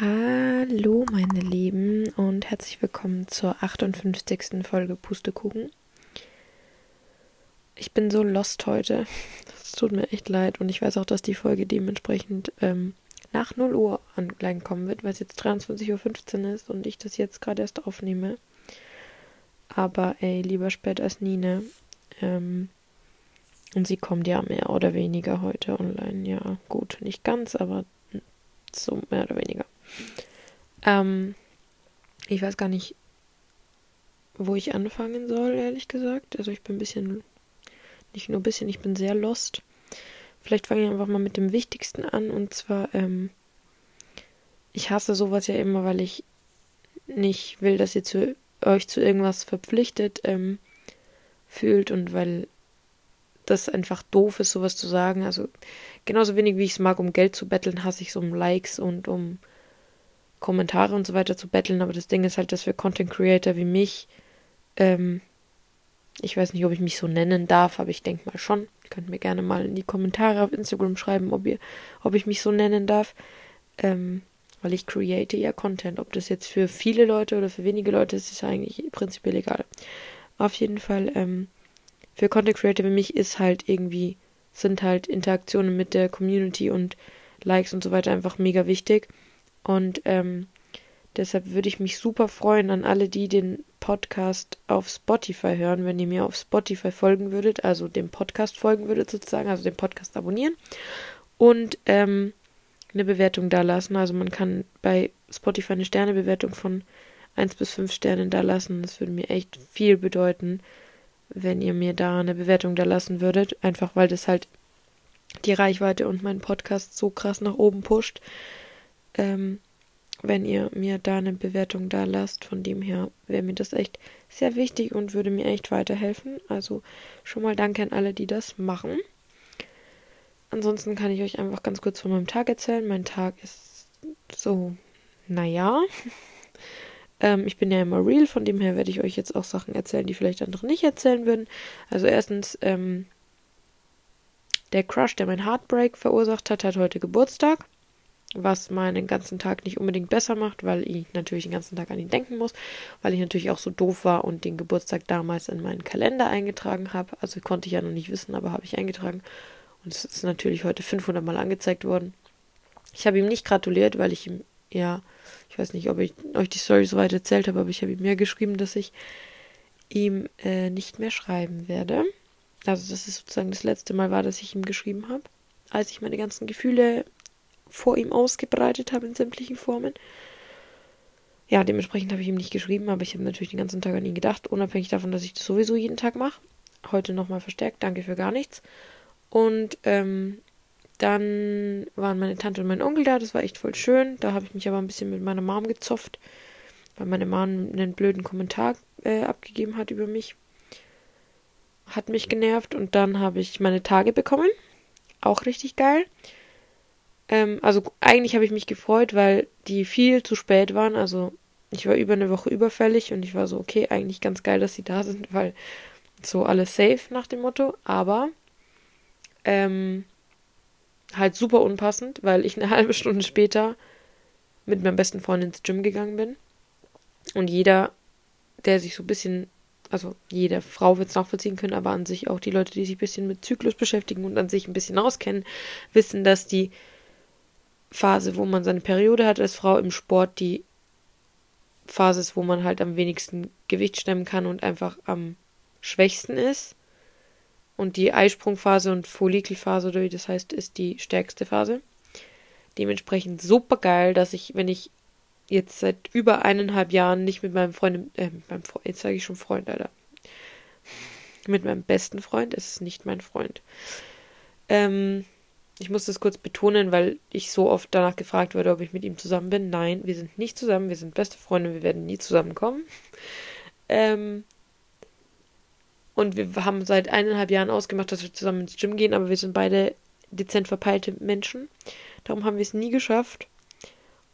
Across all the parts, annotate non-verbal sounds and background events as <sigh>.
Hallo meine Lieben und herzlich willkommen zur 58. Folge Pustekuchen. Ich bin so lost heute. Es tut mir echt leid und ich weiß auch, dass die Folge dementsprechend ähm, nach 0 Uhr ankommen wird, weil es jetzt 23.15 Uhr ist und ich das jetzt gerade erst aufnehme. Aber ey, lieber spät als nie, ne? Ähm, und sie kommt ja mehr oder weniger heute online. Ja, gut, nicht ganz, aber so mehr oder weniger. Ähm, ich weiß gar nicht, wo ich anfangen soll, ehrlich gesagt. Also ich bin ein bisschen, nicht nur ein bisschen, ich bin sehr lost. Vielleicht fange ich einfach mal mit dem Wichtigsten an. Und zwar, ähm, ich hasse sowas ja immer, weil ich nicht will, dass ihr zu, euch zu irgendwas verpflichtet ähm, fühlt und weil das einfach doof ist, sowas zu sagen. Also genauso wenig wie ich es mag, um Geld zu betteln, hasse ich es um Likes und um Kommentare und so weiter zu betteln. Aber das Ding ist halt, dass wir Content Creator wie mich, ähm, ich weiß nicht, ob ich mich so nennen darf, aber ich denke mal schon. Ihr könnt mir gerne mal in die Kommentare auf Instagram schreiben, ob ihr, ob ich mich so nennen darf. Ähm, weil ich create ja Content. Ob das jetzt für viele Leute oder für wenige Leute ist, ist eigentlich prinzipiell egal. Auf jeden Fall, ähm, für Content Creator wie mich ist halt irgendwie, sind halt Interaktionen mit der Community und Likes und so weiter einfach mega wichtig. Und ähm, deshalb würde ich mich super freuen an alle, die den Podcast auf Spotify hören, wenn ihr mir auf Spotify folgen würdet, also dem Podcast folgen würdet sozusagen, also den Podcast abonnieren und ähm, eine Bewertung da lassen. Also man kann bei Spotify eine Sternebewertung von 1 bis 5 Sternen da lassen. Das würde mir echt viel bedeuten wenn ihr mir da eine Bewertung da lassen würdet. Einfach weil das halt die Reichweite und meinen Podcast so krass nach oben pusht. Ähm, wenn ihr mir da eine Bewertung da lasst, von dem her wäre mir das echt sehr wichtig und würde mir echt weiterhelfen. Also schon mal danke an alle, die das machen. Ansonsten kann ich euch einfach ganz kurz von meinem Tag erzählen. Mein Tag ist so, naja. <laughs> Ähm, ich bin ja immer real, von dem her werde ich euch jetzt auch Sachen erzählen, die vielleicht andere nicht erzählen würden. Also erstens, ähm, der Crush, der mein Heartbreak verursacht hat, hat heute Geburtstag. Was meinen ganzen Tag nicht unbedingt besser macht, weil ich natürlich den ganzen Tag an ihn denken muss, weil ich natürlich auch so doof war und den Geburtstag damals in meinen Kalender eingetragen habe. Also konnte ich ja noch nicht wissen, aber habe ich eingetragen. Und es ist natürlich heute 500 Mal angezeigt worden. Ich habe ihm nicht gratuliert, weil ich ihm ja ich weiß nicht, ob ich euch die Story so weit erzählt habe, aber ich habe ihm ja geschrieben, dass ich ihm äh, nicht mehr schreiben werde. Also, das ist sozusagen das letzte Mal war, dass ich ihm geschrieben habe, als ich meine ganzen Gefühle vor ihm ausgebreitet habe in sämtlichen Formen. Ja, dementsprechend habe ich ihm nicht geschrieben, aber ich habe natürlich den ganzen Tag an ihn gedacht, unabhängig davon, dass ich das sowieso jeden Tag mache. Heute nochmal verstärkt, danke für gar nichts. Und ähm, dann waren meine Tante und mein Onkel da, das war echt voll schön. Da habe ich mich aber ein bisschen mit meiner Mom gezofft, weil meine Mom einen blöden Kommentar äh, abgegeben hat über mich. Hat mich genervt und dann habe ich meine Tage bekommen. Auch richtig geil. Ähm, also eigentlich habe ich mich gefreut, weil die viel zu spät waren. Also ich war über eine Woche überfällig und ich war so, okay, eigentlich ganz geil, dass sie da sind, weil so alles safe nach dem Motto. Aber ähm, halt super unpassend, weil ich eine <laughs> halbe Stunde später mit meinem besten Freund ins Gym gegangen bin. Und jeder, der sich so ein bisschen, also jede Frau wird es nachvollziehen können, aber an sich auch die Leute, die sich ein bisschen mit Zyklus beschäftigen und an sich ein bisschen auskennen, wissen, dass die Phase, wo man seine Periode hat als Frau im Sport, die Phase ist, wo man halt am wenigsten Gewicht stemmen kann und einfach am schwächsten ist. Und die Eisprungphase und Follikelphase, oder wie das heißt, ist die stärkste Phase. Dementsprechend super geil, dass ich, wenn ich jetzt seit über eineinhalb Jahren nicht mit meinem Freund, äh, meinem Freund, jetzt sage ich schon Freund, Alter. Mit meinem besten Freund, es ist nicht mein Freund. Ähm, ich muss das kurz betonen, weil ich so oft danach gefragt wurde, ob ich mit ihm zusammen bin. Nein, wir sind nicht zusammen, wir sind beste Freunde, wir werden nie zusammenkommen. Ähm, und wir haben seit eineinhalb Jahren ausgemacht, dass wir zusammen ins Gym gehen, aber wir sind beide dezent verpeilte Menschen. Darum haben wir es nie geschafft.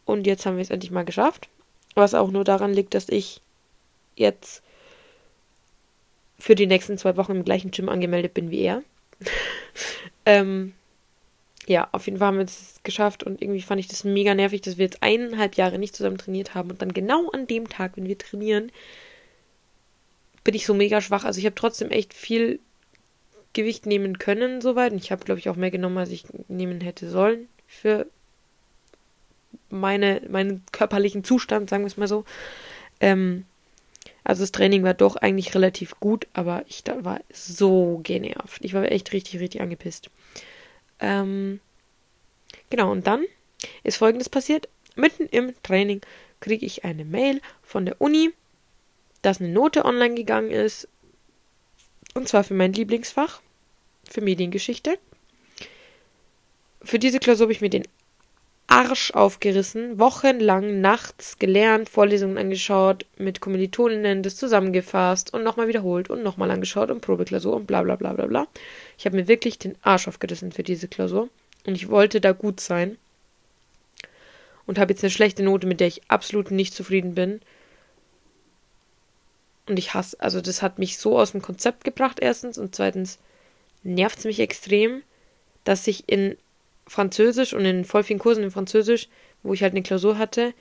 Und jetzt haben wir es endlich mal geschafft. Was auch nur daran liegt, dass ich jetzt für die nächsten zwei Wochen im gleichen Gym angemeldet bin wie er. <laughs> ähm, ja, auf jeden Fall haben wir es geschafft und irgendwie fand ich das mega nervig, dass wir jetzt eineinhalb Jahre nicht zusammen trainiert haben und dann genau an dem Tag, wenn wir trainieren, bin ich so mega schwach. Also ich habe trotzdem echt viel Gewicht nehmen können soweit und ich habe, glaube ich, auch mehr genommen, als ich nehmen hätte sollen für meine, meinen körperlichen Zustand, sagen wir es mal so. Ähm, also das Training war doch eigentlich relativ gut, aber ich da war so genervt. Ich war echt richtig, richtig angepisst. Ähm, genau, und dann ist folgendes passiert. Mitten im Training kriege ich eine Mail von der Uni, dass eine Note online gegangen ist. Und zwar für mein Lieblingsfach, für Mediengeschichte. Für diese Klausur habe ich mir den Arsch aufgerissen, wochenlang nachts gelernt, Vorlesungen angeschaut, mit Kommilitoninnen das zusammengefasst und nochmal wiederholt und nochmal angeschaut und Probeklausur und bla bla bla bla bla. Ich habe mir wirklich den Arsch aufgerissen für diese Klausur und ich wollte da gut sein und habe jetzt eine schlechte Note, mit der ich absolut nicht zufrieden bin. Und ich hasse, also das hat mich so aus dem Konzept gebracht, erstens, und zweitens nervt es mich extrem, dass ich in Französisch und in voll vielen Kursen in Französisch, wo ich halt eine Klausur hatte,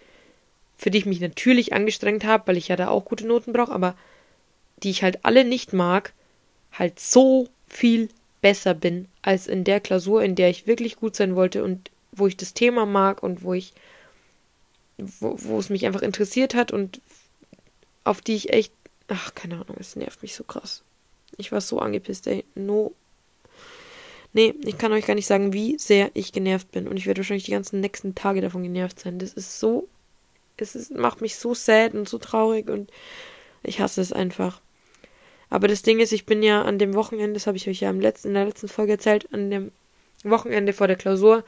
für die ich mich natürlich angestrengt habe, weil ich ja da auch gute Noten brauche, aber die ich halt alle nicht mag, halt so viel besser bin als in der Klausur, in der ich wirklich gut sein wollte und wo ich das Thema mag und wo ich, wo, wo es mich einfach interessiert hat und auf die ich echt, ach, keine Ahnung, es nervt mich so krass. Ich war so angepisst, ey. No Nee, ich kann euch gar nicht sagen, wie sehr ich genervt bin. Und ich werde wahrscheinlich die ganzen nächsten Tage davon genervt sein. Das ist so. Es ist, macht mich so sad und so traurig und ich hasse es einfach. Aber das Ding ist, ich bin ja an dem Wochenende, das habe ich euch ja im letzten, in der letzten Folge erzählt, an dem Wochenende vor der Klausur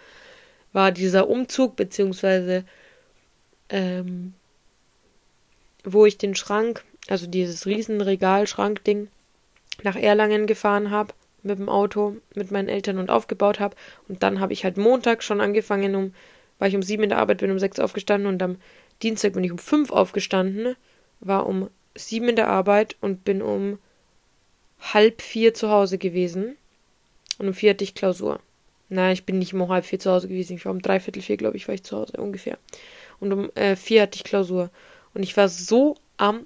war dieser Umzug, beziehungsweise ähm, wo ich den Schrank, also dieses Riesenregal-Schrank-Ding, nach Erlangen gefahren habe mit dem Auto mit meinen Eltern und aufgebaut habe. Und dann habe ich halt Montag schon angefangen, um, weil ich um sieben in der Arbeit bin, um sechs aufgestanden und am Dienstag bin ich um fünf aufgestanden, war um sieben in der Arbeit und bin um halb vier zu Hause gewesen. Und um vier hatte ich Klausur. Nein, ich bin nicht um halb vier zu Hause gewesen. Ich war um dreiviertel vier, glaube ich, war ich zu Hause ungefähr. Und um äh, vier hatte ich Klausur. Und ich war so am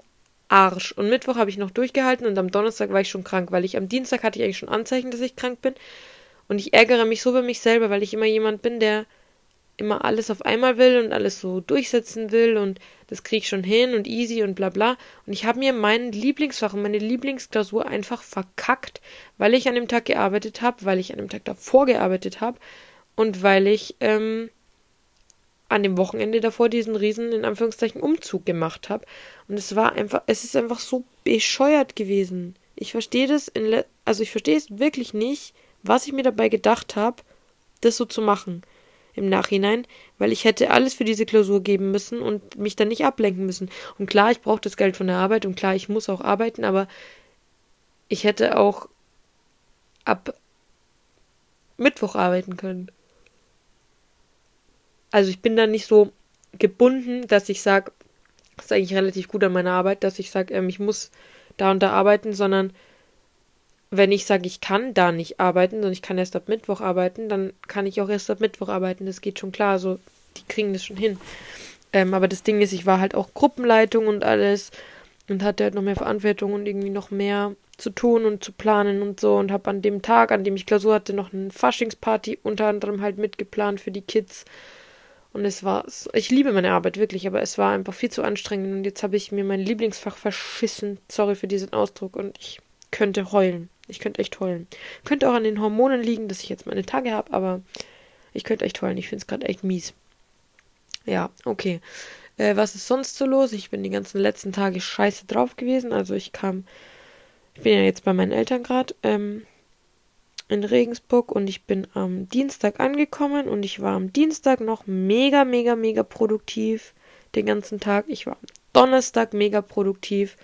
Arsch. Und Mittwoch habe ich noch durchgehalten und am Donnerstag war ich schon krank, weil ich am Dienstag hatte ich eigentlich schon Anzeichen, dass ich krank bin. Und ich ärgere mich so bei mich selber, weil ich immer jemand bin, der immer alles auf einmal will und alles so durchsetzen will und das kriege ich schon hin und easy und bla bla. Und ich habe mir mein Lieblingsfach und meine Lieblingsklausur einfach verkackt, weil ich an dem Tag gearbeitet habe, weil ich an dem Tag davor gearbeitet habe und weil ich ähm, an dem Wochenende davor diesen riesen, in Anführungszeichen, Umzug gemacht habe. Und es war einfach, es ist einfach so bescheuert gewesen. Ich verstehe das, in also ich verstehe es wirklich nicht, was ich mir dabei gedacht habe, das so zu machen im Nachhinein, weil ich hätte alles für diese Klausur geben müssen und mich dann nicht ablenken müssen. Und klar, ich brauche das Geld von der Arbeit und klar, ich muss auch arbeiten, aber ich hätte auch ab Mittwoch arbeiten können. Also ich bin da nicht so gebunden, dass ich sage, das ist eigentlich relativ gut an meiner Arbeit, dass ich sage, ähm, ich muss da und da arbeiten, sondern wenn ich sage, ich kann da nicht arbeiten, sondern ich kann erst ab Mittwoch arbeiten, dann kann ich auch erst ab Mittwoch arbeiten. Das geht schon klar. So, die kriegen das schon hin. Ähm, aber das Ding ist, ich war halt auch Gruppenleitung und alles und hatte halt noch mehr Verantwortung und irgendwie noch mehr zu tun und zu planen und so und habe an dem Tag, an dem ich Klausur hatte, noch eine Faschingsparty unter anderem halt mitgeplant für die Kids und es war, ich liebe meine Arbeit wirklich, aber es war einfach viel zu anstrengend. Und jetzt habe ich mir mein Lieblingsfach verschissen. Sorry für diesen Ausdruck. Und ich könnte heulen. Ich könnte echt heulen. Könnte auch an den Hormonen liegen, dass ich jetzt meine Tage habe, aber ich könnte echt heulen. Ich finde es gerade echt mies. Ja, okay. Äh, was ist sonst so los? Ich bin die ganzen letzten Tage scheiße drauf gewesen. Also ich kam, ich bin ja jetzt bei meinen Eltern gerade. Ähm, in Regensburg und ich bin am Dienstag angekommen und ich war am Dienstag noch mega, mega, mega produktiv den ganzen Tag. Ich war am Donnerstag mega produktiv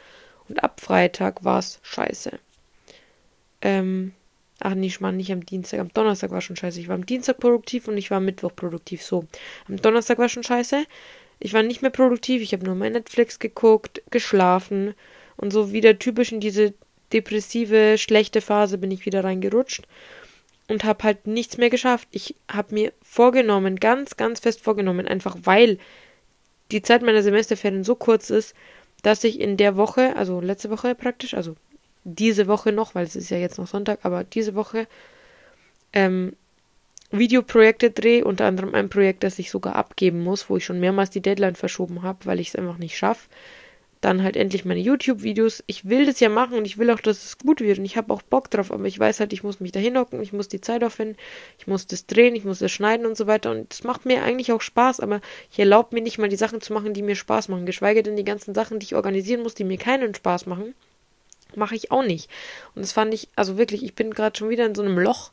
und ab Freitag war es scheiße. Ähm, ach nee, ich war nicht am Dienstag, am Donnerstag war schon scheiße. Ich war am Dienstag produktiv und ich war am Mittwoch produktiv. So, am Donnerstag war schon scheiße. Ich war nicht mehr produktiv, ich habe nur mein Netflix geguckt, geschlafen und so wieder typisch in diese depressive, schlechte Phase bin ich wieder reingerutscht. und habe halt nichts mehr geschafft. Ich habe mir vorgenommen, ganz, ganz fest vorgenommen, einfach weil die Zeit meiner Semesterferien so kurz ist, dass ich in der Woche, also letzte Woche praktisch, also diese Woche noch, weil es ist ja jetzt noch Sonntag, aber diese Woche ähm, Videoprojekte drehe, unter anderem ein Projekt, das ich sogar abgeben muss, wo ich schon mehrmals die Deadline verschoben habe, weil ich es einfach nicht schaffe dann halt endlich meine YouTube-Videos. Ich will das ja machen und ich will auch, dass es gut wird und ich habe auch Bock drauf, aber ich weiß halt, ich muss mich da hinhocken, ich muss die Zeit aufwenden, ich muss das drehen, ich muss das schneiden und so weiter und es macht mir eigentlich auch Spaß, aber ich erlaube mir nicht mal die Sachen zu machen, die mir Spaß machen, geschweige denn die ganzen Sachen, die ich organisieren muss, die mir keinen Spaß machen, mache ich auch nicht. Und das fand ich, also wirklich, ich bin gerade schon wieder in so einem Loch,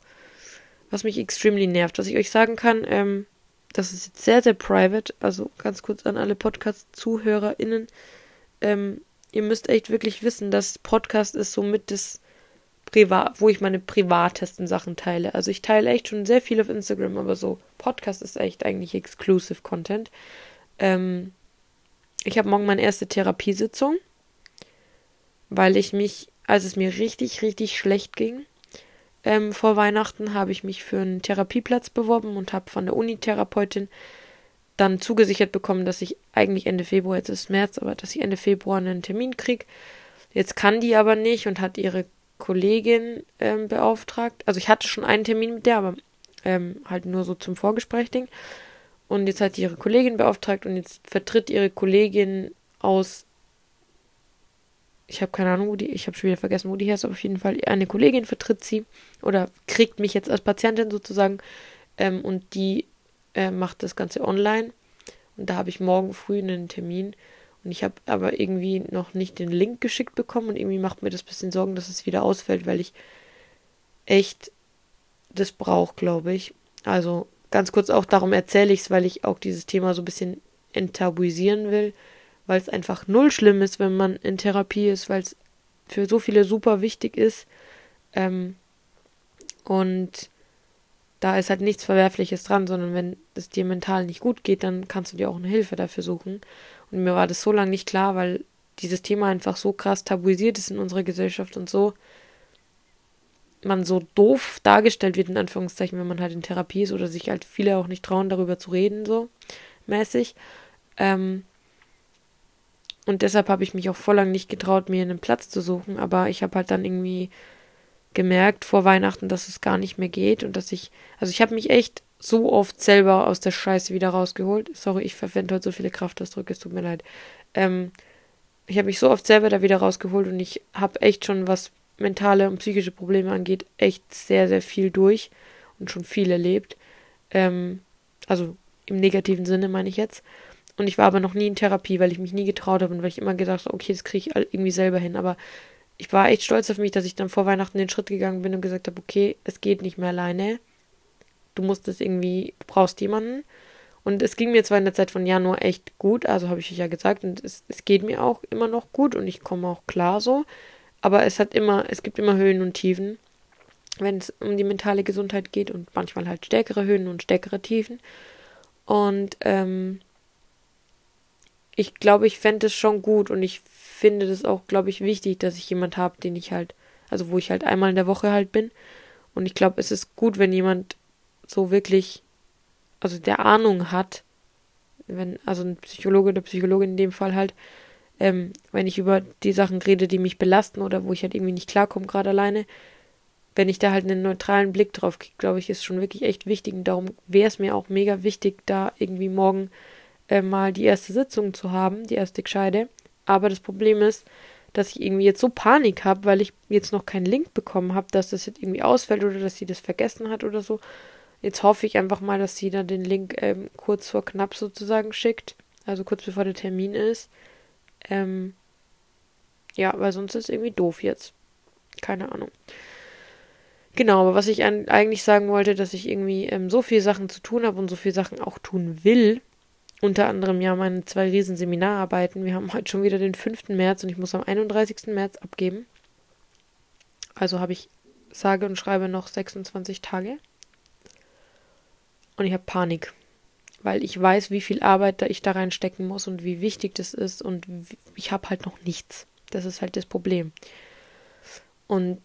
was mich extremely nervt. Was ich euch sagen kann, ähm, das ist jetzt sehr, sehr private, also ganz kurz an alle Podcast-ZuhörerInnen, ähm, ihr müsst echt wirklich wissen, dass Podcast ist somit das Privat, wo ich meine privatesten Sachen teile. Also ich teile echt schon sehr viel auf Instagram, aber so Podcast ist echt eigentlich exclusive Content. Ähm, ich habe morgen meine erste Therapiesitzung, weil ich mich, als es mir richtig, richtig schlecht ging, ähm, vor Weihnachten habe ich mich für einen Therapieplatz beworben und habe von der Unitherapeutin dann zugesichert bekommen, dass ich eigentlich Ende Februar, jetzt ist März, aber dass ich Ende Februar einen Termin kriege. Jetzt kann die aber nicht und hat ihre Kollegin ähm, beauftragt. Also ich hatte schon einen Termin mit der, aber ähm, halt nur so zum Vorgespräch-Ding. Und jetzt hat die ihre Kollegin beauftragt und jetzt vertritt ihre Kollegin aus. Ich habe keine Ahnung, wo die, ich habe schon wieder vergessen, wo die her ist, aber auf jeden Fall eine Kollegin vertritt sie oder kriegt mich jetzt als Patientin sozusagen. Ähm, und die äh, macht das Ganze online. Und da habe ich morgen früh einen Termin. Und ich habe aber irgendwie noch nicht den Link geschickt bekommen. Und irgendwie macht mir das bisschen Sorgen, dass es wieder ausfällt, weil ich echt das brauche, glaube ich. Also ganz kurz auch darum erzähle ich es, weil ich auch dieses Thema so ein bisschen enttabuisieren will, weil es einfach null schlimm ist, wenn man in Therapie ist, weil es für so viele super wichtig ist. Ähm, und da ist halt nichts Verwerfliches dran, sondern wenn es dir mental nicht gut geht, dann kannst du dir auch eine Hilfe dafür suchen. Und mir war das so lange nicht klar, weil dieses Thema einfach so krass tabuisiert ist in unserer Gesellschaft und so man so doof dargestellt wird, in Anführungszeichen, wenn man halt in Therapie ist oder sich halt viele auch nicht trauen, darüber zu reden, so mäßig. Ähm, und deshalb habe ich mich auch voll lang nicht getraut, mir einen Platz zu suchen, aber ich habe halt dann irgendwie gemerkt vor Weihnachten, dass es gar nicht mehr geht und dass ich, also ich habe mich echt so oft selber aus der Scheiße wieder rausgeholt. Sorry, ich verwende heute so viele Kraftausdrücke, es tut mir leid. Ähm, ich habe mich so oft selber da wieder rausgeholt und ich habe echt schon, was mentale und psychische Probleme angeht, echt sehr, sehr viel durch und schon viel erlebt. Ähm, also im negativen Sinne meine ich jetzt. Und ich war aber noch nie in Therapie, weil ich mich nie getraut habe und weil ich immer gedacht habe, okay, das kriege ich irgendwie selber hin. Aber ich war echt stolz auf mich, dass ich dann vor Weihnachten den Schritt gegangen bin und gesagt habe, okay, es geht nicht mehr alleine. Du musst es irgendwie, du brauchst jemanden. Und es ging mir zwar in der Zeit von Januar echt gut, also habe ich ja gesagt, und es, es geht mir auch immer noch gut und ich komme auch klar so. Aber es hat immer, es gibt immer Höhen und Tiefen, wenn es um die mentale Gesundheit geht und manchmal halt stärkere Höhen und stärkere Tiefen. Und ähm, ich glaube, ich fände es schon gut und ich finde das auch, glaube ich, wichtig, dass ich jemand habe, den ich halt, also wo ich halt einmal in der Woche halt bin. Und ich glaube, es ist gut, wenn jemand so wirklich, also der Ahnung hat, wenn, also ein Psychologe oder Psychologin in dem Fall halt, ähm, wenn ich über die Sachen rede, die mich belasten oder wo ich halt irgendwie nicht klarkomme, gerade alleine, wenn ich da halt einen neutralen Blick drauf kriege, glaube ich, ist schon wirklich echt wichtig. Und darum wäre es mir auch mega wichtig, da irgendwie morgen äh, mal die erste Sitzung zu haben, die erste Gescheide. Aber das Problem ist, dass ich irgendwie jetzt so Panik habe, weil ich jetzt noch keinen Link bekommen habe, dass das jetzt irgendwie ausfällt oder dass sie das vergessen hat oder so. Jetzt hoffe ich einfach mal, dass sie dann den Link ähm, kurz vor knapp sozusagen schickt. Also kurz bevor der Termin ist. Ähm, ja, weil sonst ist es irgendwie doof jetzt. Keine Ahnung. Genau, aber was ich eigentlich sagen wollte, dass ich irgendwie ähm, so viele Sachen zu tun habe und so viele Sachen auch tun will, unter anderem ja meine zwei riesen Seminararbeiten. Wir haben heute schon wieder den 5. März und ich muss am 31. März abgeben. Also habe ich sage und schreibe noch 26 Tage. Und ich habe Panik, weil ich weiß, wie viel Arbeit da ich da reinstecken muss und wie wichtig das ist und ich habe halt noch nichts. Das ist halt das Problem. Und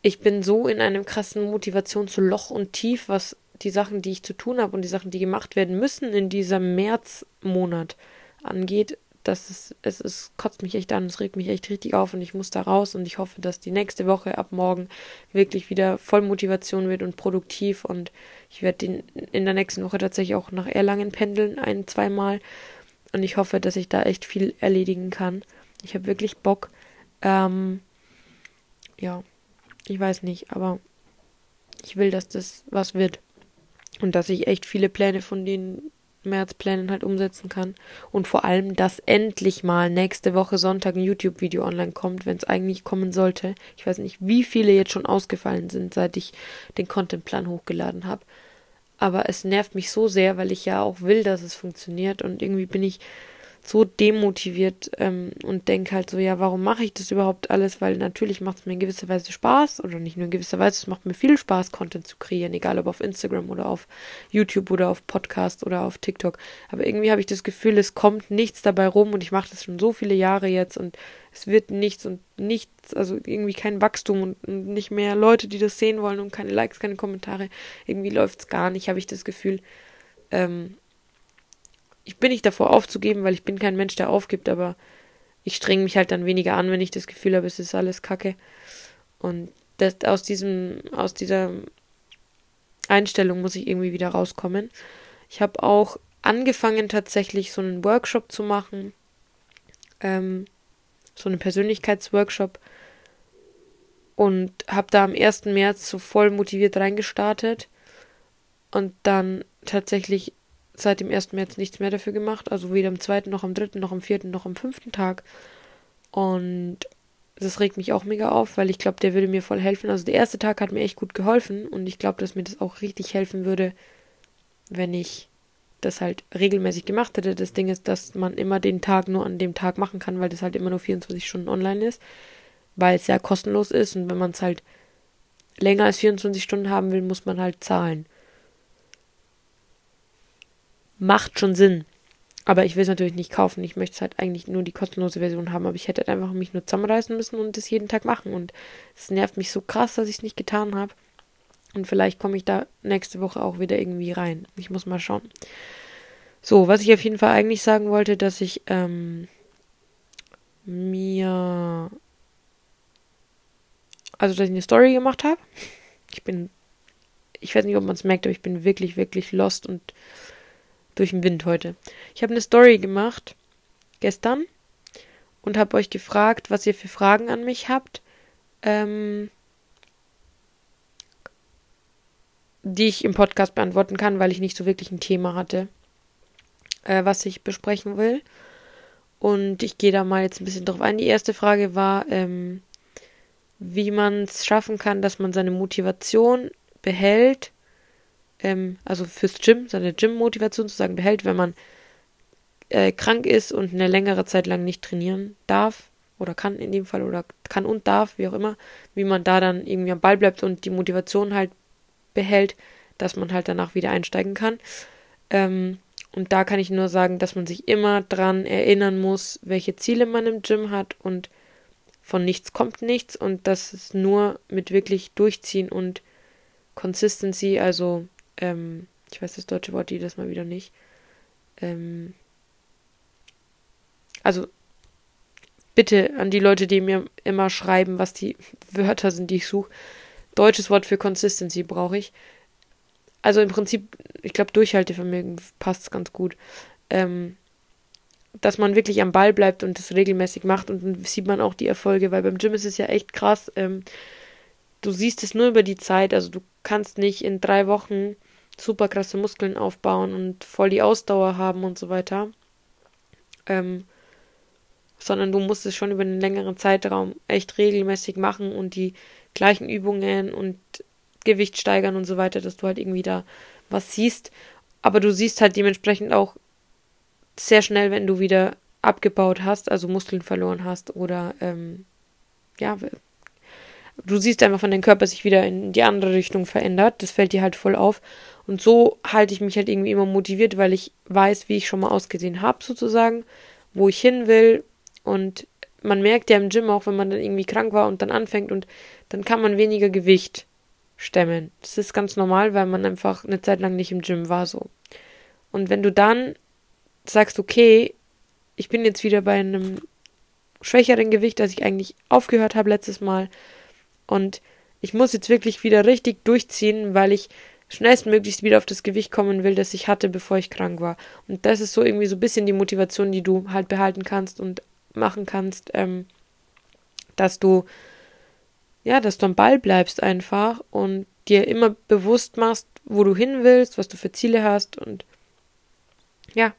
ich bin so in einem krassen Motivationsloch und Tief, was die Sachen, die ich zu tun habe und die Sachen, die gemacht werden müssen in diesem Märzmonat angeht, dass es, es, es kotzt mich echt an, es regt mich echt richtig auf und ich muss da raus und ich hoffe, dass die nächste Woche ab morgen wirklich wieder voll Motivation wird und produktiv und ich werde in der nächsten Woche tatsächlich auch nach Erlangen pendeln, ein, zweimal und ich hoffe, dass ich da echt viel erledigen kann. Ich habe wirklich Bock. Ähm, ja, ich weiß nicht, aber ich will, dass das was wird. Und dass ich echt viele Pläne von den Märzplänen halt umsetzen kann. Und vor allem, dass endlich mal nächste Woche Sonntag ein YouTube-Video online kommt, wenn es eigentlich kommen sollte. Ich weiß nicht, wie viele jetzt schon ausgefallen sind, seit ich den Contentplan hochgeladen habe. Aber es nervt mich so sehr, weil ich ja auch will, dass es funktioniert. Und irgendwie bin ich so demotiviert ähm, und denke halt so, ja, warum mache ich das überhaupt alles? Weil natürlich macht es mir in gewisser Weise Spaß oder nicht nur in gewisser Weise, es macht mir viel Spaß, Content zu kreieren, egal ob auf Instagram oder auf YouTube oder auf Podcast oder auf TikTok. Aber irgendwie habe ich das Gefühl, es kommt nichts dabei rum und ich mache das schon so viele Jahre jetzt und es wird nichts und nichts, also irgendwie kein Wachstum und, und nicht mehr Leute, die das sehen wollen und keine Likes, keine Kommentare. Irgendwie läuft es gar nicht, habe ich das Gefühl. Ähm, ich bin nicht davor aufzugeben, weil ich bin kein Mensch, der aufgibt, aber ich strenge mich halt dann weniger an, wenn ich das Gefühl habe, es ist alles Kacke. Und das, aus diesem, aus dieser Einstellung muss ich irgendwie wieder rauskommen. Ich habe auch angefangen, tatsächlich so einen Workshop zu machen. Ähm, so einen Persönlichkeitsworkshop. Und habe da am 1. März so voll motiviert reingestartet. Und dann tatsächlich seit dem 1. März nichts mehr dafür gemacht. Also weder am 2., noch am 3., noch am 4., noch am 5. Tag. Und das regt mich auch mega auf, weil ich glaube, der würde mir voll helfen. Also der erste Tag hat mir echt gut geholfen und ich glaube, dass mir das auch richtig helfen würde, wenn ich das halt regelmäßig gemacht hätte. Das Ding ist, dass man immer den Tag nur an dem Tag machen kann, weil das halt immer nur 24 Stunden online ist, weil es ja kostenlos ist und wenn man es halt länger als 24 Stunden haben will, muss man halt zahlen macht schon Sinn. Aber ich will es natürlich nicht kaufen. Ich möchte halt eigentlich nur die kostenlose Version haben. Aber ich hätte halt einfach mich nur zusammenreißen müssen und das jeden Tag machen. Und es nervt mich so krass, dass ich es nicht getan habe. Und vielleicht komme ich da nächste Woche auch wieder irgendwie rein. Ich muss mal schauen. So, was ich auf jeden Fall eigentlich sagen wollte, dass ich ähm, mir. Also, dass ich eine Story gemacht habe. Ich bin. Ich weiß nicht, ob man es merkt, aber ich bin wirklich, wirklich lost und durch den Wind heute. Ich habe eine Story gemacht gestern und habe euch gefragt, was ihr für Fragen an mich habt, ähm, die ich im Podcast beantworten kann, weil ich nicht so wirklich ein Thema hatte, äh, was ich besprechen will. Und ich gehe da mal jetzt ein bisschen drauf ein. Die erste Frage war, ähm, wie man es schaffen kann, dass man seine Motivation behält ähm, also fürs Gym, seine Gym-Motivation sozusagen behält, wenn man äh, krank ist und eine längere Zeit lang nicht trainieren darf oder kann in dem Fall oder kann und darf, wie auch immer, wie man da dann irgendwie am Ball bleibt und die Motivation halt behält, dass man halt danach wieder einsteigen kann. Ähm, und da kann ich nur sagen, dass man sich immer dran erinnern muss, welche Ziele man im Gym hat und von nichts kommt nichts und dass es nur mit wirklich durchziehen und Consistency, also ähm, ich weiß das deutsche Wort jedes Mal wieder nicht. Ähm, also bitte an die Leute, die mir immer schreiben, was die Wörter sind, die ich suche. Deutsches Wort für Consistency brauche ich. Also im Prinzip, ich glaube, Durchhaltevermögen passt ganz gut. Ähm, dass man wirklich am Ball bleibt und das regelmäßig macht und dann sieht man auch die Erfolge, weil beim Gym ist es ja echt krass. Ähm, du siehst es nur über die Zeit, also du kannst nicht in drei Wochen super krasse Muskeln aufbauen und voll die Ausdauer haben und so weiter. Ähm, sondern du musst es schon über einen längeren Zeitraum echt regelmäßig machen und die gleichen Übungen und Gewicht steigern und so weiter, dass du halt irgendwie da was siehst. Aber du siehst halt dementsprechend auch sehr schnell, wenn du wieder abgebaut hast, also Muskeln verloren hast oder ähm, ja, du siehst einfach, wenn dein Körper sich wieder in die andere Richtung verändert. Das fällt dir halt voll auf. Und so halte ich mich halt irgendwie immer motiviert, weil ich weiß, wie ich schon mal ausgesehen habe, sozusagen, wo ich hin will und man merkt ja im Gym auch, wenn man dann irgendwie krank war und dann anfängt und dann kann man weniger Gewicht stemmen. Das ist ganz normal, weil man einfach eine Zeit lang nicht im Gym war so. Und wenn du dann sagst, okay, ich bin jetzt wieder bei einem schwächeren Gewicht, als ich eigentlich aufgehört habe letztes Mal und ich muss jetzt wirklich wieder richtig durchziehen, weil ich schnellstmöglichst wieder auf das Gewicht kommen will, das ich hatte, bevor ich krank war. Und das ist so irgendwie so ein bisschen die Motivation, die du halt behalten kannst und machen kannst, ähm, dass du, ja, dass du am Ball bleibst einfach und dir immer bewusst machst, wo du hin willst, was du für Ziele hast und ja,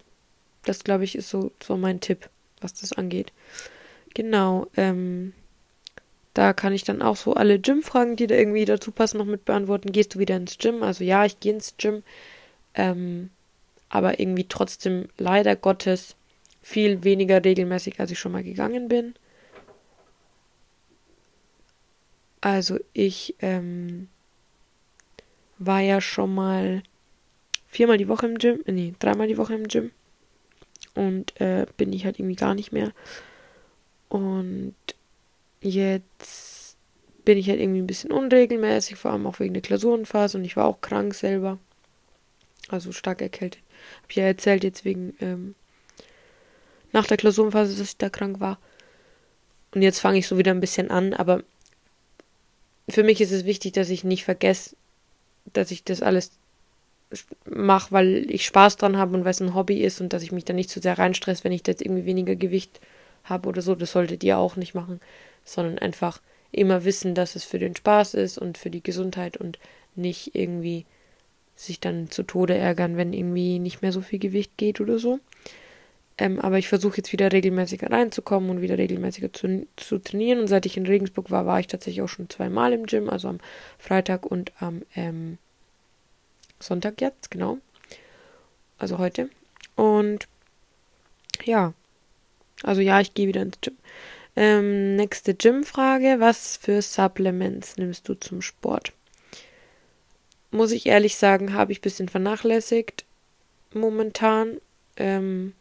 das glaube ich ist so, so mein Tipp, was das angeht. Genau, ähm, da kann ich dann auch so alle Gym-Fragen, die da irgendwie dazu passen, noch mit beantworten. Gehst du wieder ins Gym? Also ja, ich gehe ins Gym. Ähm, aber irgendwie trotzdem leider Gottes viel weniger regelmäßig, als ich schon mal gegangen bin. Also ich ähm, war ja schon mal viermal die Woche im Gym, äh, nee, dreimal die Woche im Gym. Und äh, bin ich halt irgendwie gar nicht mehr. Und Jetzt bin ich halt irgendwie ein bisschen unregelmäßig, vor allem auch wegen der Klausurenphase und ich war auch krank selber. Also stark erkältet. Hab ich ja erzählt jetzt wegen ähm, nach der Klausurenphase, dass ich da krank war. Und jetzt fange ich so wieder ein bisschen an, aber für mich ist es wichtig, dass ich nicht vergesse, dass ich das alles mache, weil ich Spaß dran habe und weil es ein Hobby ist und dass ich mich da nicht zu sehr reinstress, wenn ich da jetzt irgendwie weniger Gewicht habe oder so. Das solltet ihr auch nicht machen sondern einfach immer wissen, dass es für den Spaß ist und für die Gesundheit und nicht irgendwie sich dann zu Tode ärgern, wenn irgendwie nicht mehr so viel Gewicht geht oder so. Ähm, aber ich versuche jetzt wieder regelmäßiger reinzukommen und wieder regelmäßiger zu, zu trainieren. Und seit ich in Regensburg war, war ich tatsächlich auch schon zweimal im Gym, also am Freitag und am ähm, Sonntag jetzt, genau. Also heute. Und ja, also ja, ich gehe wieder ins Gym. Ähm, nächste Gym-Frage. Was für Supplements nimmst du zum Sport? Muss ich ehrlich sagen, habe ich ein bisschen vernachlässigt momentan. Ähm,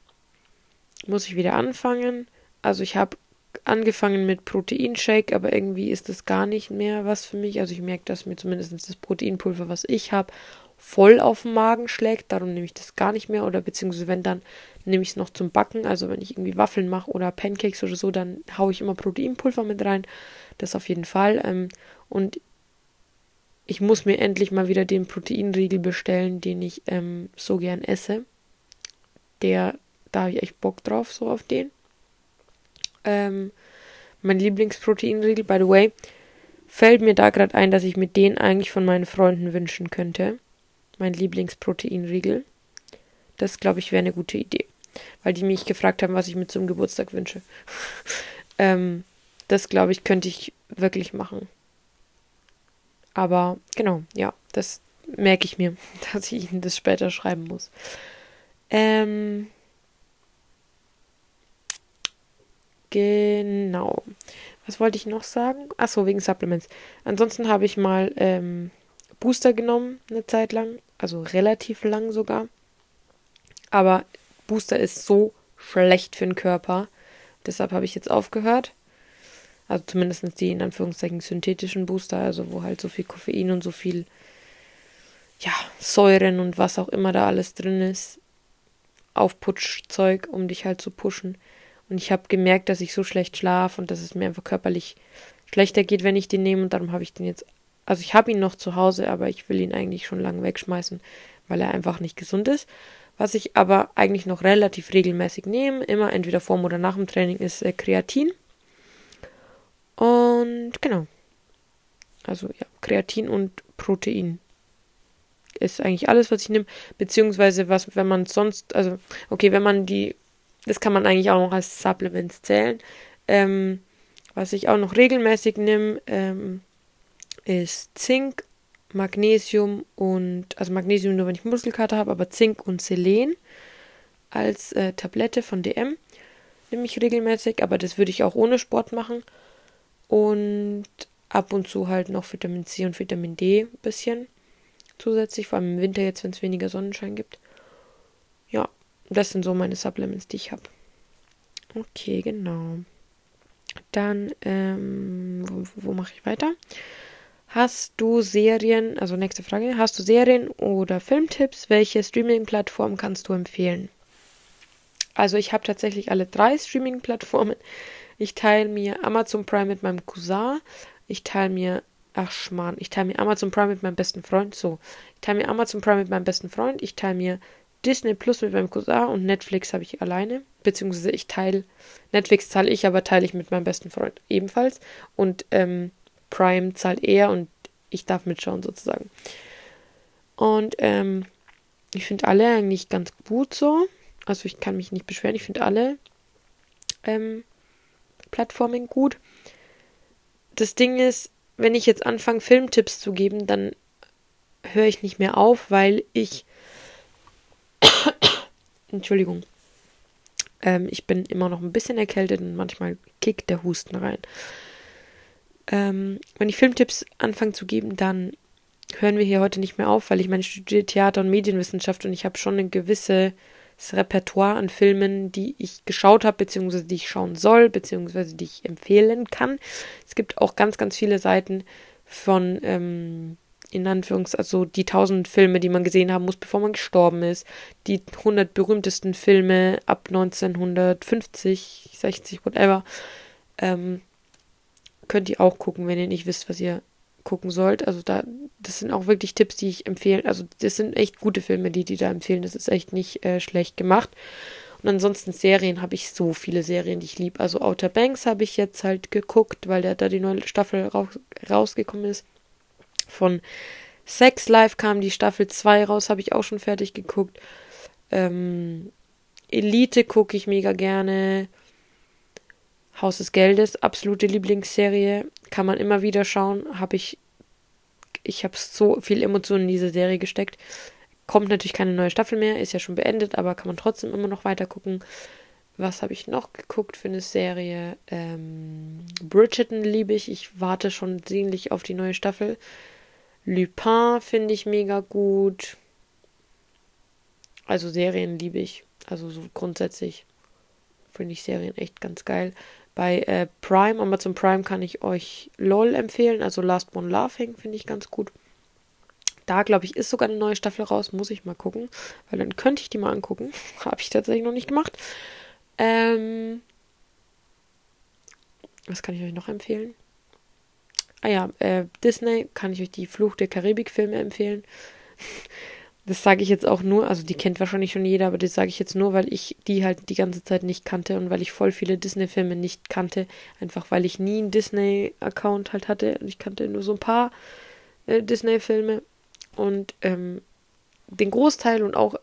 muss ich wieder anfangen. Also ich habe angefangen mit Proteinshake, aber irgendwie ist das gar nicht mehr was für mich. Also ich merke, dass mir zumindest das Proteinpulver, was ich habe, voll auf den Magen schlägt. Darum nehme ich das gar nicht mehr. Oder beziehungsweise wenn dann nehme ich es noch zum Backen. Also wenn ich irgendwie Waffeln mache oder Pancakes oder so, dann haue ich immer Proteinpulver mit rein. Das auf jeden Fall. Ähm, und ich muss mir endlich mal wieder den Proteinriegel bestellen, den ich ähm, so gern esse. Der, da habe ich echt Bock drauf, so auf den. Ähm, mein Lieblingsproteinriegel, by the way, fällt mir da gerade ein, dass ich mir den eigentlich von meinen Freunden wünschen könnte mein Lieblingsproteinriegel. Das, glaube ich, wäre eine gute Idee. Weil die mich gefragt haben, was ich mir zum Geburtstag wünsche. <laughs> ähm, das, glaube ich, könnte ich wirklich machen. Aber genau, ja, das merke ich mir, <laughs> dass ich Ihnen das später schreiben muss. Ähm, genau. Was wollte ich noch sagen? Achso, wegen Supplements. Ansonsten habe ich mal ähm, Booster genommen, eine Zeit lang also relativ lang sogar. Aber Booster ist so schlecht für den Körper. Deshalb habe ich jetzt aufgehört. Also zumindest die in Anführungszeichen synthetischen Booster, also wo halt so viel Koffein und so viel, ja, Säuren und was auch immer da alles drin ist. Aufputschzeug, um dich halt zu pushen. Und ich habe gemerkt, dass ich so schlecht schlafe und dass es mir einfach körperlich schlechter geht, wenn ich den nehme. Und darum habe ich den jetzt also ich habe ihn noch zu Hause, aber ich will ihn eigentlich schon lange wegschmeißen, weil er einfach nicht gesund ist. Was ich aber eigentlich noch relativ regelmäßig nehme, immer entweder vorm oder nach dem Training, ist äh, Kreatin. Und genau. Also ja, Kreatin und Protein ist eigentlich alles, was ich nehme. Beziehungsweise was, wenn man sonst, also okay, wenn man die, das kann man eigentlich auch noch als Supplements zählen. Ähm, was ich auch noch regelmäßig nehme, ähm, ist Zink, Magnesium und, also Magnesium nur, wenn ich Muskelkater habe, aber Zink und Selen als äh, Tablette von DM nehme ich regelmäßig, aber das würde ich auch ohne Sport machen. Und ab und zu halt noch Vitamin C und Vitamin D ein bisschen zusätzlich, vor allem im Winter jetzt, wenn es weniger Sonnenschein gibt. Ja, das sind so meine Supplements, die ich habe. Okay, genau. Dann, ähm, wo, wo mache ich weiter? Hast du Serien, also nächste Frage, hast du Serien oder Filmtipps? Welche Streaming-Plattform kannst du empfehlen? Also ich habe tatsächlich alle drei Streaming-Plattformen. Ich teile mir Amazon Prime mit meinem Cousin. Ich teile mir, ach Schmarrn, ich teile mir Amazon Prime mit meinem besten Freund. So, ich teile mir Amazon Prime mit meinem besten Freund. Ich teile mir Disney Plus mit meinem Cousin und Netflix habe ich alleine. Beziehungsweise ich teile, Netflix zahle ich, aber teile ich mit meinem besten Freund ebenfalls. Und ähm, Prime zahlt er und ich darf mitschauen sozusagen. Und ähm, ich finde alle eigentlich ganz gut so. Also ich kann mich nicht beschweren. Ich finde alle ähm, Plattformen gut. Das Ding ist, wenn ich jetzt anfange, Filmtipps zu geben, dann höre ich nicht mehr auf, weil ich. <coughs> Entschuldigung. Ähm, ich bin immer noch ein bisschen erkältet und manchmal kickt der Husten rein. Ähm, wenn ich Filmtipps anfange zu geben, dann hören wir hier heute nicht mehr auf, weil ich meine, ich studiere Theater und Medienwissenschaft und ich habe schon ein gewisses Repertoire an Filmen, die ich geschaut habe, beziehungsweise die ich schauen soll, beziehungsweise die ich empfehlen kann. Es gibt auch ganz, ganz viele Seiten von, ähm, in Anführungs, also die tausend Filme, die man gesehen haben muss, bevor man gestorben ist, die 100 berühmtesten Filme ab 1950, 60, whatever. Ähm, könnt ihr auch gucken, wenn ihr nicht wisst, was ihr gucken sollt. Also da, das sind auch wirklich Tipps, die ich empfehle. Also das sind echt gute Filme, die die da empfehlen. Das ist echt nicht äh, schlecht gemacht. Und ansonsten Serien habe ich so viele Serien, die ich liebe. Also Outer Banks habe ich jetzt halt geguckt, weil da, da die neue Staffel raus, rausgekommen ist. Von Sex Life kam die Staffel 2 raus, habe ich auch schon fertig geguckt. Ähm, Elite gucke ich mega gerne. Haus des Geldes, absolute Lieblingsserie, kann man immer wieder schauen. Habe ich, ich habe so viel Emotionen in diese Serie gesteckt. Kommt natürlich keine neue Staffel mehr, ist ja schon beendet, aber kann man trotzdem immer noch weiter gucken. Was habe ich noch geguckt für eine Serie? Ähm, Bridgerton liebe ich. Ich warte schon sehnlich auf die neue Staffel. Lupin finde ich mega gut. Also Serien liebe ich. Also so grundsätzlich finde ich Serien echt ganz geil. Bei äh, Prime, Amazon Prime kann ich euch LOL empfehlen, also Last One Laughing finde ich ganz gut. Da, glaube ich, ist sogar eine neue Staffel raus, muss ich mal gucken, weil dann könnte ich die mal angucken. <laughs> Habe ich tatsächlich noch nicht gemacht. Ähm, was kann ich euch noch empfehlen? Ah ja, äh, Disney kann ich euch die Fluch der Karibik-Filme empfehlen. <laughs> Das sage ich jetzt auch nur, also die kennt wahrscheinlich schon jeder, aber das sage ich jetzt nur, weil ich die halt die ganze Zeit nicht kannte und weil ich voll viele Disney-Filme nicht kannte. Einfach weil ich nie einen Disney-Account halt hatte und ich kannte nur so ein paar äh, Disney-Filme. Und ähm, den Großteil und auch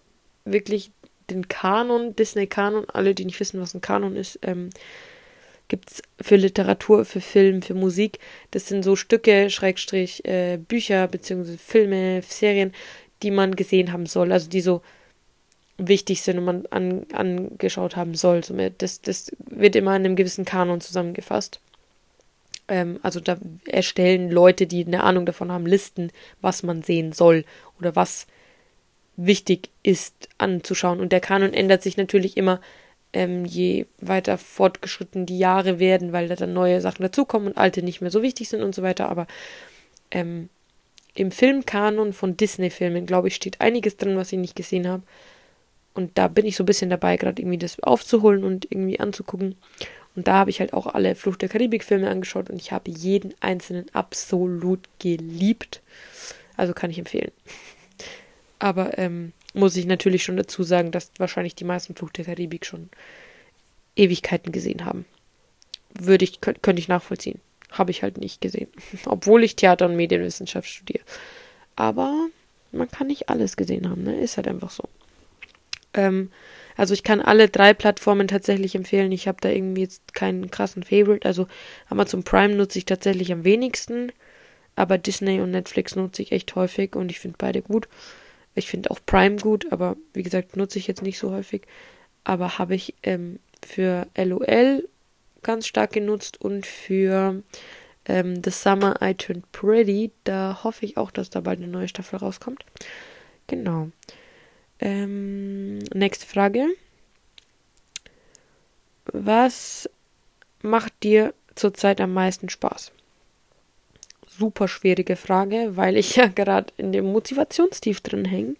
wirklich den Kanon, Disney-Kanon, alle, die nicht wissen, was ein Kanon ist, ähm, gibt es für Literatur, für Film, für Musik. Das sind so Stücke, Schrägstrich, äh, Bücher, beziehungsweise Filme, Serien, die man gesehen haben soll, also die so wichtig sind und man an, angeschaut haben soll. Das, das wird immer in einem gewissen Kanon zusammengefasst. Ähm, also da erstellen Leute, die eine Ahnung davon haben, Listen, was man sehen soll oder was wichtig ist anzuschauen. Und der Kanon ändert sich natürlich immer, ähm, je weiter fortgeschritten die Jahre werden, weil da dann neue Sachen dazukommen und alte nicht mehr so wichtig sind und so weiter. Aber ähm, im Filmkanon von Disney-Filmen, glaube ich, steht einiges drin, was ich nicht gesehen habe. Und da bin ich so ein bisschen dabei, gerade irgendwie das aufzuholen und irgendwie anzugucken. Und da habe ich halt auch alle Flucht der Karibik-Filme angeschaut und ich habe jeden einzelnen absolut geliebt. Also kann ich empfehlen. <laughs> Aber ähm, muss ich natürlich schon dazu sagen, dass wahrscheinlich die meisten Flucht der Karibik schon Ewigkeiten gesehen haben. Würde ich, könnte ich nachvollziehen. Habe ich halt nicht gesehen. <laughs> Obwohl ich Theater- und Medienwissenschaft studiere. Aber man kann nicht alles gesehen haben, ne? Ist halt einfach so. Ähm, also ich kann alle drei Plattformen tatsächlich empfehlen. Ich habe da irgendwie jetzt keinen krassen Favorite. Also Amazon Prime nutze ich tatsächlich am wenigsten. Aber Disney und Netflix nutze ich echt häufig und ich finde beide gut. Ich finde auch Prime gut, aber wie gesagt, nutze ich jetzt nicht so häufig. Aber habe ich ähm, für LOL ganz stark genutzt und für ähm, The Summer I Turned Pretty, da hoffe ich auch, dass da bald eine neue Staffel rauskommt. Genau. Ähm, nächste Frage. Was macht dir zurzeit am meisten Spaß? Super schwierige Frage, weil ich <laughs> ja gerade in dem Motivationstief drin hänge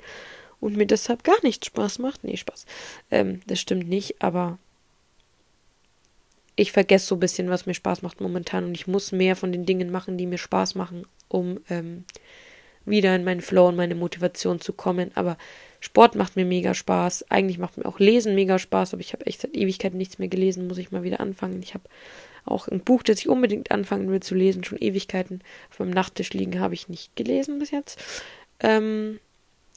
und mir deshalb gar nichts Spaß macht. Nee, Spaß. Ähm, das stimmt nicht, aber ich vergesse so ein bisschen, was mir Spaß macht momentan und ich muss mehr von den Dingen machen, die mir Spaß machen, um ähm, wieder in meinen Flow und meine Motivation zu kommen. Aber Sport macht mir mega Spaß. Eigentlich macht mir auch Lesen mega Spaß, aber ich habe echt seit Ewigkeiten nichts mehr gelesen, muss ich mal wieder anfangen. Ich habe auch ein Buch, das ich unbedingt anfangen will zu lesen, schon Ewigkeiten auf meinem Nachttisch liegen, habe ich nicht gelesen bis jetzt. Ähm,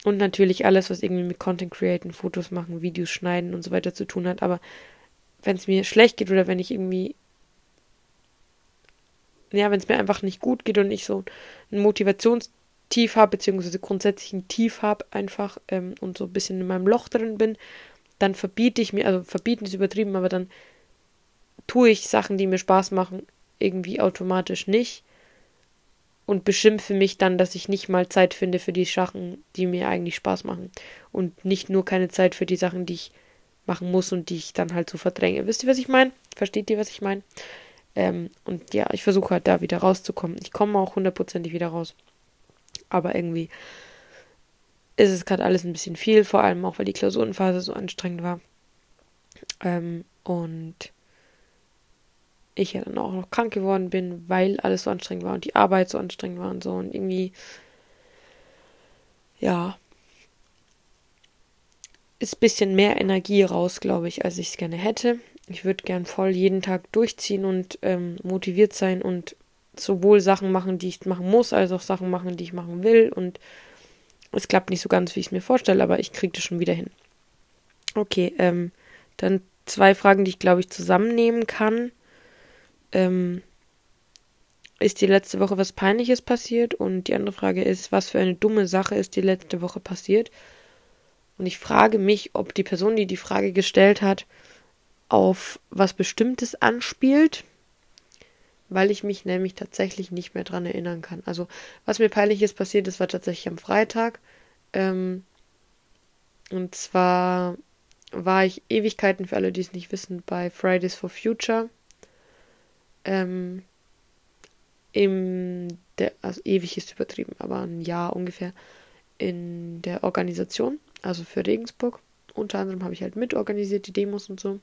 und natürlich alles, was irgendwie mit Content createn, Fotos machen, Videos schneiden und so weiter zu tun hat. Aber wenn es mir schlecht geht oder wenn ich irgendwie ja, wenn es mir einfach nicht gut geht und ich so ein Motivationstief habe, beziehungsweise grundsätzlich ein Tief habe, einfach ähm, und so ein bisschen in meinem Loch drin bin, dann verbiete ich mir, also verbieten ist übertrieben, aber dann tue ich Sachen, die mir Spaß machen, irgendwie automatisch nicht und beschimpfe mich dann, dass ich nicht mal Zeit finde für die Sachen, die mir eigentlich Spaß machen und nicht nur keine Zeit für die Sachen, die ich machen muss und die ich dann halt so verdränge. Wisst ihr, was ich meine? Versteht ihr, was ich meine? Ähm, und ja, ich versuche halt da wieder rauszukommen. Ich komme auch hundertprozentig wieder raus. Aber irgendwie ist es gerade alles ein bisschen viel, vor allem auch, weil die Klausurenphase so anstrengend war. Ähm, und ich ja dann auch noch krank geworden bin, weil alles so anstrengend war und die Arbeit so anstrengend war und so. Und irgendwie, ja, ist ein bisschen mehr Energie raus, glaube ich, als ich es gerne hätte. Ich würde gern voll jeden Tag durchziehen und ähm, motiviert sein und sowohl Sachen machen, die ich machen muss, als auch Sachen machen, die ich machen will. Und es klappt nicht so ganz, wie ich es mir vorstelle, aber ich kriege das schon wieder hin. Okay, ähm, dann zwei Fragen, die ich glaube ich zusammennehmen kann. Ähm, ist die letzte Woche was Peinliches passiert? Und die andere Frage ist, was für eine dumme Sache ist die letzte Woche passiert? Und ich frage mich, ob die Person, die die Frage gestellt hat, auf was Bestimmtes anspielt, weil ich mich nämlich tatsächlich nicht mehr dran erinnern kann. Also, was mir peinlich ist passiert, das war tatsächlich am Freitag. Ähm, und zwar war ich Ewigkeiten, für alle, die es nicht wissen, bei Fridays for Future. Ähm, im der, also ewig ist übertrieben, aber ein Jahr ungefähr in der Organisation also für Regensburg. Unter anderem habe ich halt mitorganisiert, die Demos und so.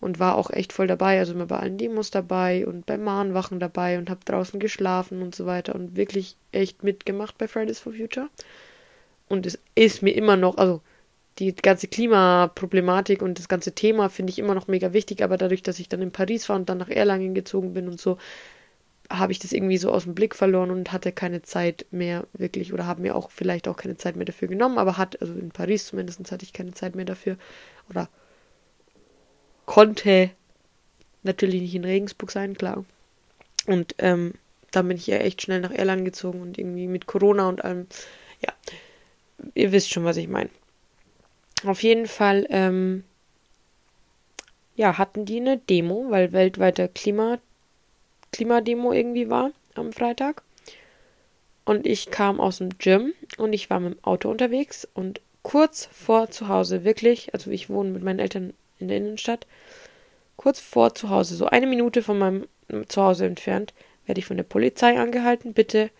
Und war auch echt voll dabei, also immer bei allen Demos dabei und bei Mahnwachen dabei und habe draußen geschlafen und so weiter und wirklich echt mitgemacht bei Fridays for Future. Und es ist mir immer noch, also die ganze Klimaproblematik und das ganze Thema finde ich immer noch mega wichtig, aber dadurch, dass ich dann in Paris war und dann nach Erlangen gezogen bin und so, habe ich das irgendwie so aus dem Blick verloren und hatte keine Zeit mehr wirklich oder habe mir auch vielleicht auch keine Zeit mehr dafür genommen, aber hat, also in Paris zumindest hatte ich keine Zeit mehr dafür oder konnte natürlich nicht in Regensburg sein, klar. Und ähm, dann bin ich ja echt schnell nach Erlangen gezogen und irgendwie mit Corona und allem, ja, ihr wisst schon, was ich meine. Auf jeden Fall, ähm, ja, hatten die eine Demo, weil weltweiter Klima Klimademo irgendwie war am Freitag. Und ich kam aus dem Gym und ich war mit dem Auto unterwegs und kurz vor zu Hause, wirklich, also ich wohne mit meinen Eltern in der Innenstadt, kurz vor zu Hause, so eine Minute von meinem Zuhause entfernt, werde ich von der Polizei angehalten. Bitte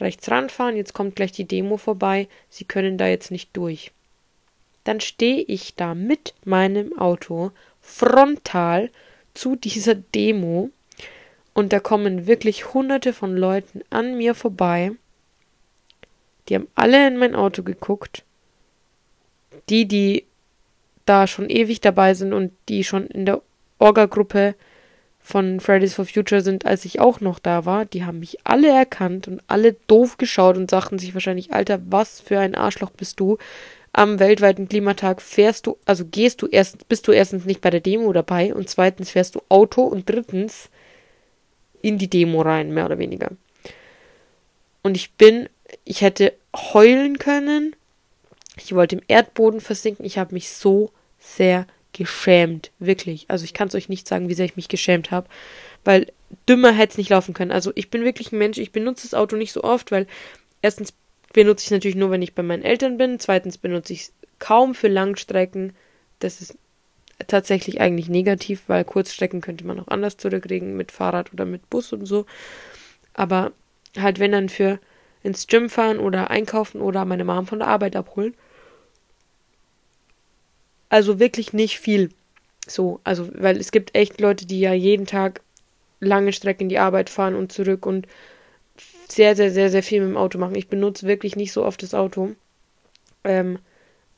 rechts ranfahren, jetzt kommt gleich die Demo vorbei, Sie können da jetzt nicht durch. Dann stehe ich da mit meinem Auto frontal zu dieser Demo und da kommen wirklich hunderte von Leuten an mir vorbei. Die haben alle in mein Auto geguckt. Die, die da schon ewig dabei sind und die schon in der Orga-Gruppe von Fridays for Future sind, als ich auch noch da war, die haben mich alle erkannt und alle doof geschaut und sagten sich wahrscheinlich, Alter, was für ein Arschloch bist du? Am weltweiten Klimatag fährst du, also gehst du erst, bist du erstens nicht bei der Demo dabei und zweitens fährst du Auto und drittens in die Demo rein, mehr oder weniger. Und ich bin, ich hätte heulen können. Ich wollte im Erdboden versinken. Ich habe mich so sehr geschämt. Wirklich. Also ich kann es euch nicht sagen, wie sehr ich mich geschämt habe. Weil dümmer hätte es nicht laufen können. Also ich bin wirklich ein Mensch, ich benutze das Auto nicht so oft, weil erstens benutze ich es natürlich nur, wenn ich bei meinen Eltern bin. Zweitens benutze ich es kaum für Langstrecken. Das ist tatsächlich eigentlich negativ, weil Kurzstrecken könnte man auch anders zurücklegen, mit Fahrrad oder mit Bus und so. Aber halt, wenn dann für ins Gym fahren oder einkaufen oder meine Mom von der Arbeit abholen. Also wirklich nicht viel. So, also, weil es gibt echt Leute, die ja jeden Tag lange Strecken in die Arbeit fahren und zurück und sehr, sehr, sehr, sehr viel mit dem Auto machen. Ich benutze wirklich nicht so oft das Auto. Ähm,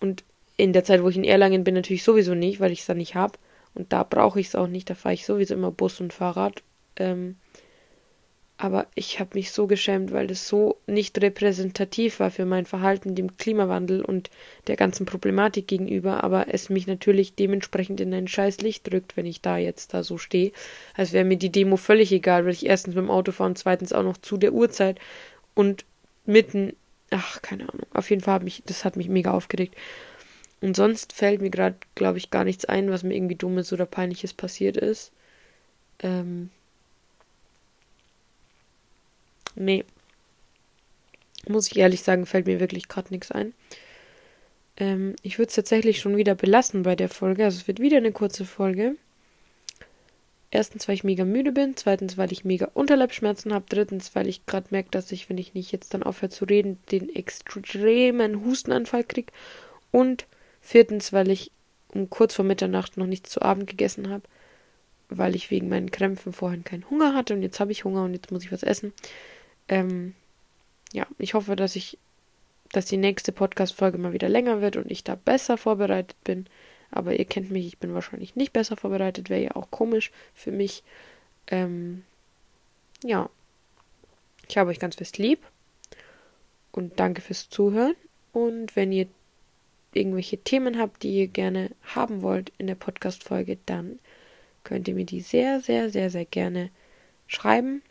und in der Zeit, wo ich in Erlangen bin, natürlich sowieso nicht, weil ich es da nicht habe. Und da brauche ich es auch nicht. Da fahre ich sowieso immer Bus und Fahrrad. Ähm, aber ich habe mich so geschämt, weil das so nicht repräsentativ war für mein Verhalten dem Klimawandel und der ganzen Problematik gegenüber, aber es mich natürlich dementsprechend in ein scheiß Licht drückt, wenn ich da jetzt da so stehe. Als wäre mir die Demo völlig egal, weil ich erstens mit dem Auto fahre und zweitens auch noch zu der Uhrzeit und mitten, ach, keine Ahnung. Auf jeden Fall hat mich, das hat mich mega aufgeregt. Und sonst fällt mir gerade, glaube ich, gar nichts ein, was mir irgendwie dummes oder peinliches passiert ist. Ähm, Nee. Muss ich ehrlich sagen, fällt mir wirklich gerade nichts ein. Ähm, ich würde es tatsächlich schon wieder belassen bei der Folge. Also es wird wieder eine kurze Folge. Erstens, weil ich mega müde bin. Zweitens, weil ich mega Unterleibschmerzen habe. Drittens, weil ich gerade merke, dass ich, wenn ich nicht jetzt dann aufhöre zu reden, den extremen Hustenanfall kriege. Und viertens, weil ich um kurz vor Mitternacht noch nichts zu Abend gegessen habe. Weil ich wegen meinen Krämpfen vorhin keinen Hunger hatte. Und jetzt habe ich Hunger und jetzt muss ich was essen. Ähm, ja, ich hoffe, dass ich, dass die nächste Podcast-Folge mal wieder länger wird und ich da besser vorbereitet bin. Aber ihr kennt mich, ich bin wahrscheinlich nicht besser vorbereitet, wäre ja auch komisch für mich. Ähm, ja, ich habe euch ganz fest lieb und danke fürs Zuhören. Und wenn ihr irgendwelche Themen habt, die ihr gerne haben wollt in der Podcast-Folge, dann könnt ihr mir die sehr, sehr, sehr, sehr gerne schreiben.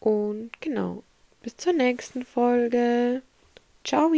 Und genau, bis zur nächsten Folge. Ciao!